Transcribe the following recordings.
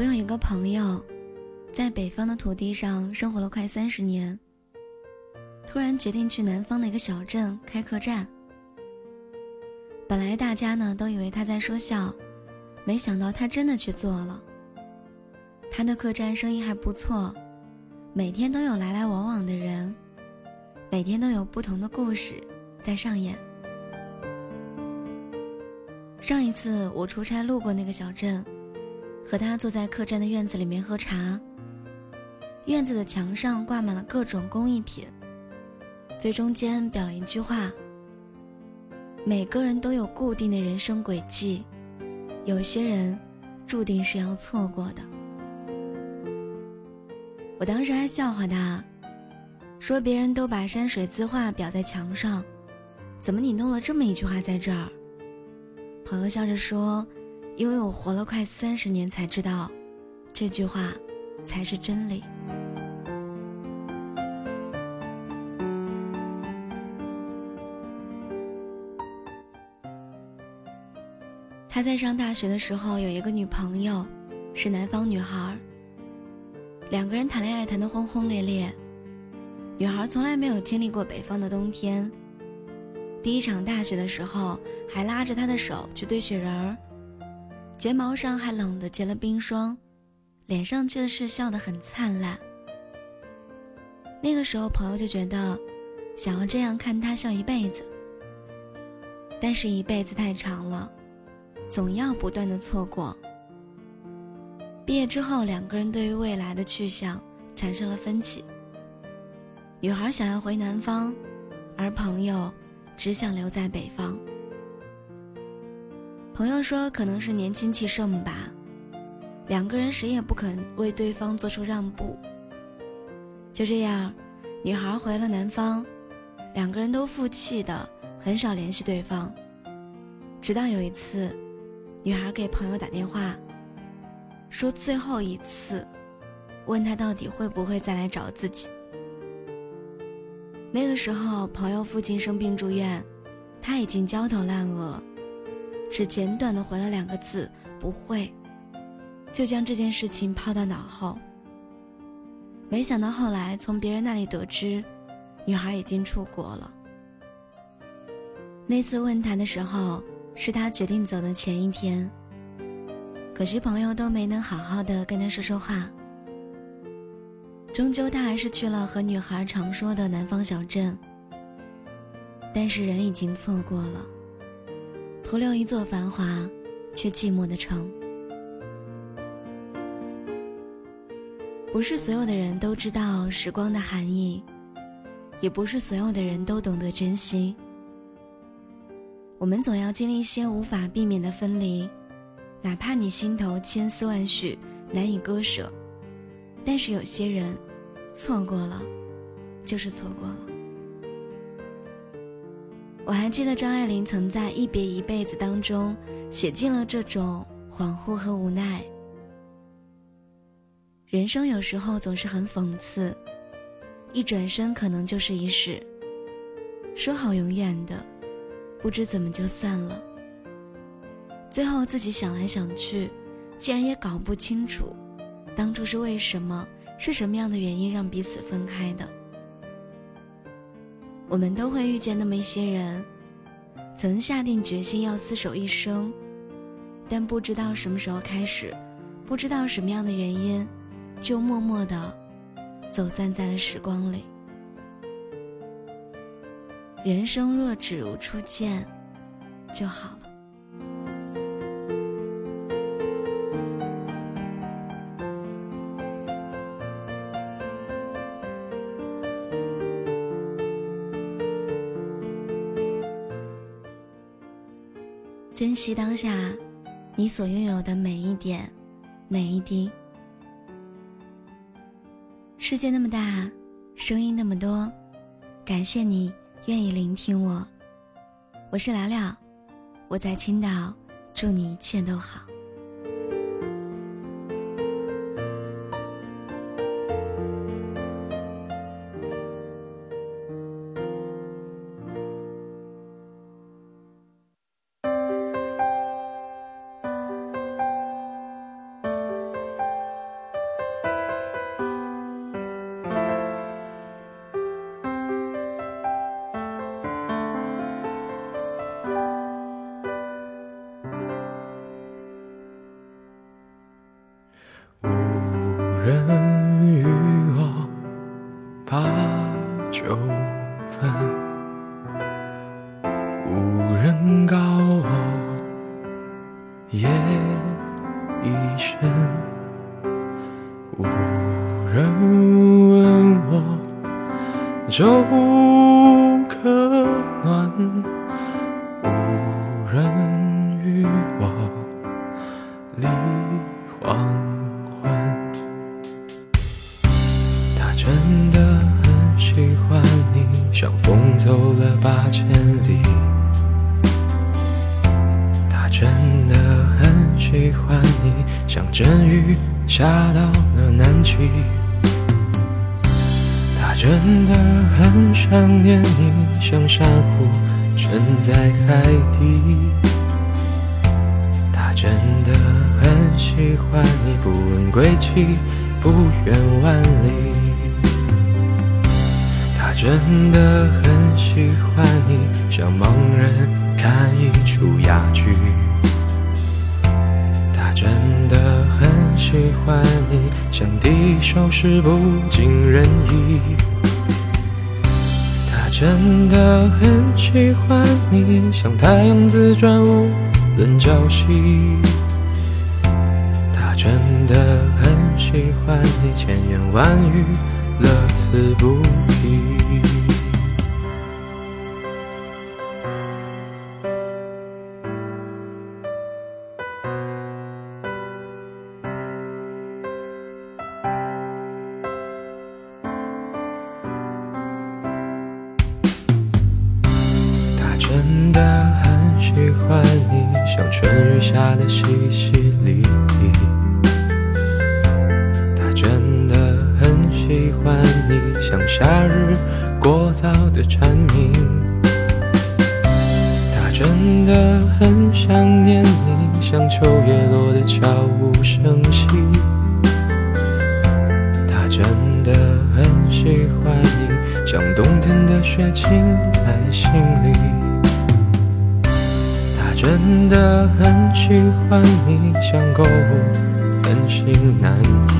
我有一个朋友，在北方的土地上生活了快三十年，突然决定去南方的一个小镇开客栈。本来大家呢都以为他在说笑，没想到他真的去做了。他的客栈生意还不错，每天都有来来往往的人，每天都有不同的故事在上演。上一次我出差路过那个小镇。和他坐在客栈的院子里面喝茶。院子的墙上挂满了各种工艺品，最中间表了一句话：“每个人都有固定的人生轨迹，有些人注定是要错过的。”我当时还笑话他，说别人都把山水字画裱在墙上，怎么你弄了这么一句话在这儿？朋友笑着说。因为我活了快三十年，才知道，这句话才是真理。他在上大学的时候有一个女朋友，是南方女孩。两个人谈恋爱谈得轰轰烈烈，女孩从来没有经历过北方的冬天。第一场大雪的时候，还拉着他的手去堆雪人儿。睫毛上还冷得结了冰霜，脸上却是笑得很灿烂。那个时候，朋友就觉得，想要这样看他笑一辈子。但是，一辈子太长了，总要不断的错过。毕业之后，两个人对于未来的去向产生了分歧。女孩想要回南方，而朋友只想留在北方。朋友说：“可能是年轻气盛吧，两个人谁也不肯为对方做出让步。就这样，女孩回了南方，两个人都负气的，很少联系对方。直到有一次，女孩给朋友打电话，说最后一次，问他到底会不会再来找自己。那个时候，朋友父亲生病住院，他已经焦头烂额。”只简短的回了两个字“不会”，就将这件事情抛到脑后。没想到后来从别人那里得知，女孩已经出国了。那次问他的时候，是他决定走的前一天。可惜朋友都没能好好的跟他说说话。终究他还是去了和女孩常说的南方小镇，但是人已经错过了。徒留一座繁华却寂寞的城。不是所有的人都知道时光的含义，也不是所有的人都懂得珍惜。我们总要经历一些无法避免的分离，哪怕你心头千丝万绪难以割舍，但是有些人，错过了，就是错过了。我还记得张爱玲曾在《一别一辈子》当中写尽了这种恍惚和无奈。人生有时候总是很讽刺，一转身可能就是一世。说好永远的，不知怎么就散了。最后自己想来想去，竟然也搞不清楚，当初是为什么，是什么样的原因让彼此分开的。我们都会遇见那么一些人，曾下定决心要厮守一生，但不知道什么时候开始，不知道什么样的原因，就默默的走散在了时光里。人生若只如初见，就好。惜当下，你所拥有的每一点，每一滴。世界那么大，声音那么多，感谢你愿意聆听我。我是聊聊，我在青岛，祝你一切都好。人与我把酒分，无人告我夜已深，无人问我周。真的很喜欢你，像风走了八千里。他真的很喜欢你，像阵雨下到了南极。他真的很想念你，像珊瑚沉在海底。他真的很喜欢你，不问归期，不远万里。他真的很喜欢你，像盲人看一出哑剧。他真的很喜欢你，像低手时不尽人意。他真的很喜欢你，像太阳自转无人交息。他真的很喜欢你，千言万语乐此不疲。他真的很喜欢你，像春雨下的淅淅沥沥。夏日过早的蝉鸣。他真的很想念你，像秋叶落的悄无声息。他真的很喜欢你，像冬天的雪浸在心里。他真的很喜欢你，像购物很心难移。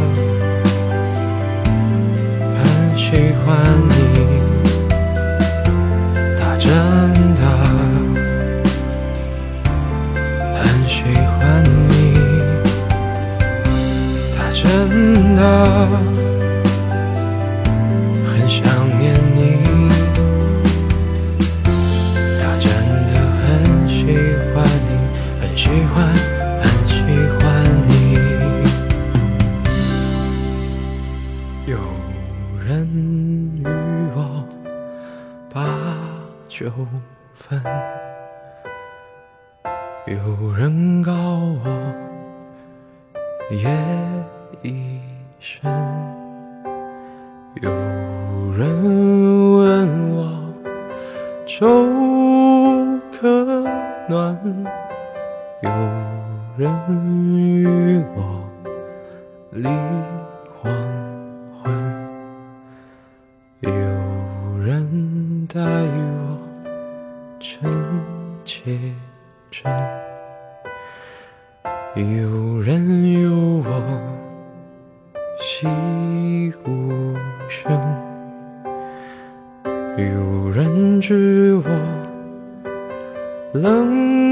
想念你，他真的很喜欢你，很喜欢，很喜欢你。有人与我把酒分，有人告我夜已深，有人问我粥可暖，有人与我立黄昏，有人待我真切真，有人有我细无声，有人知我冷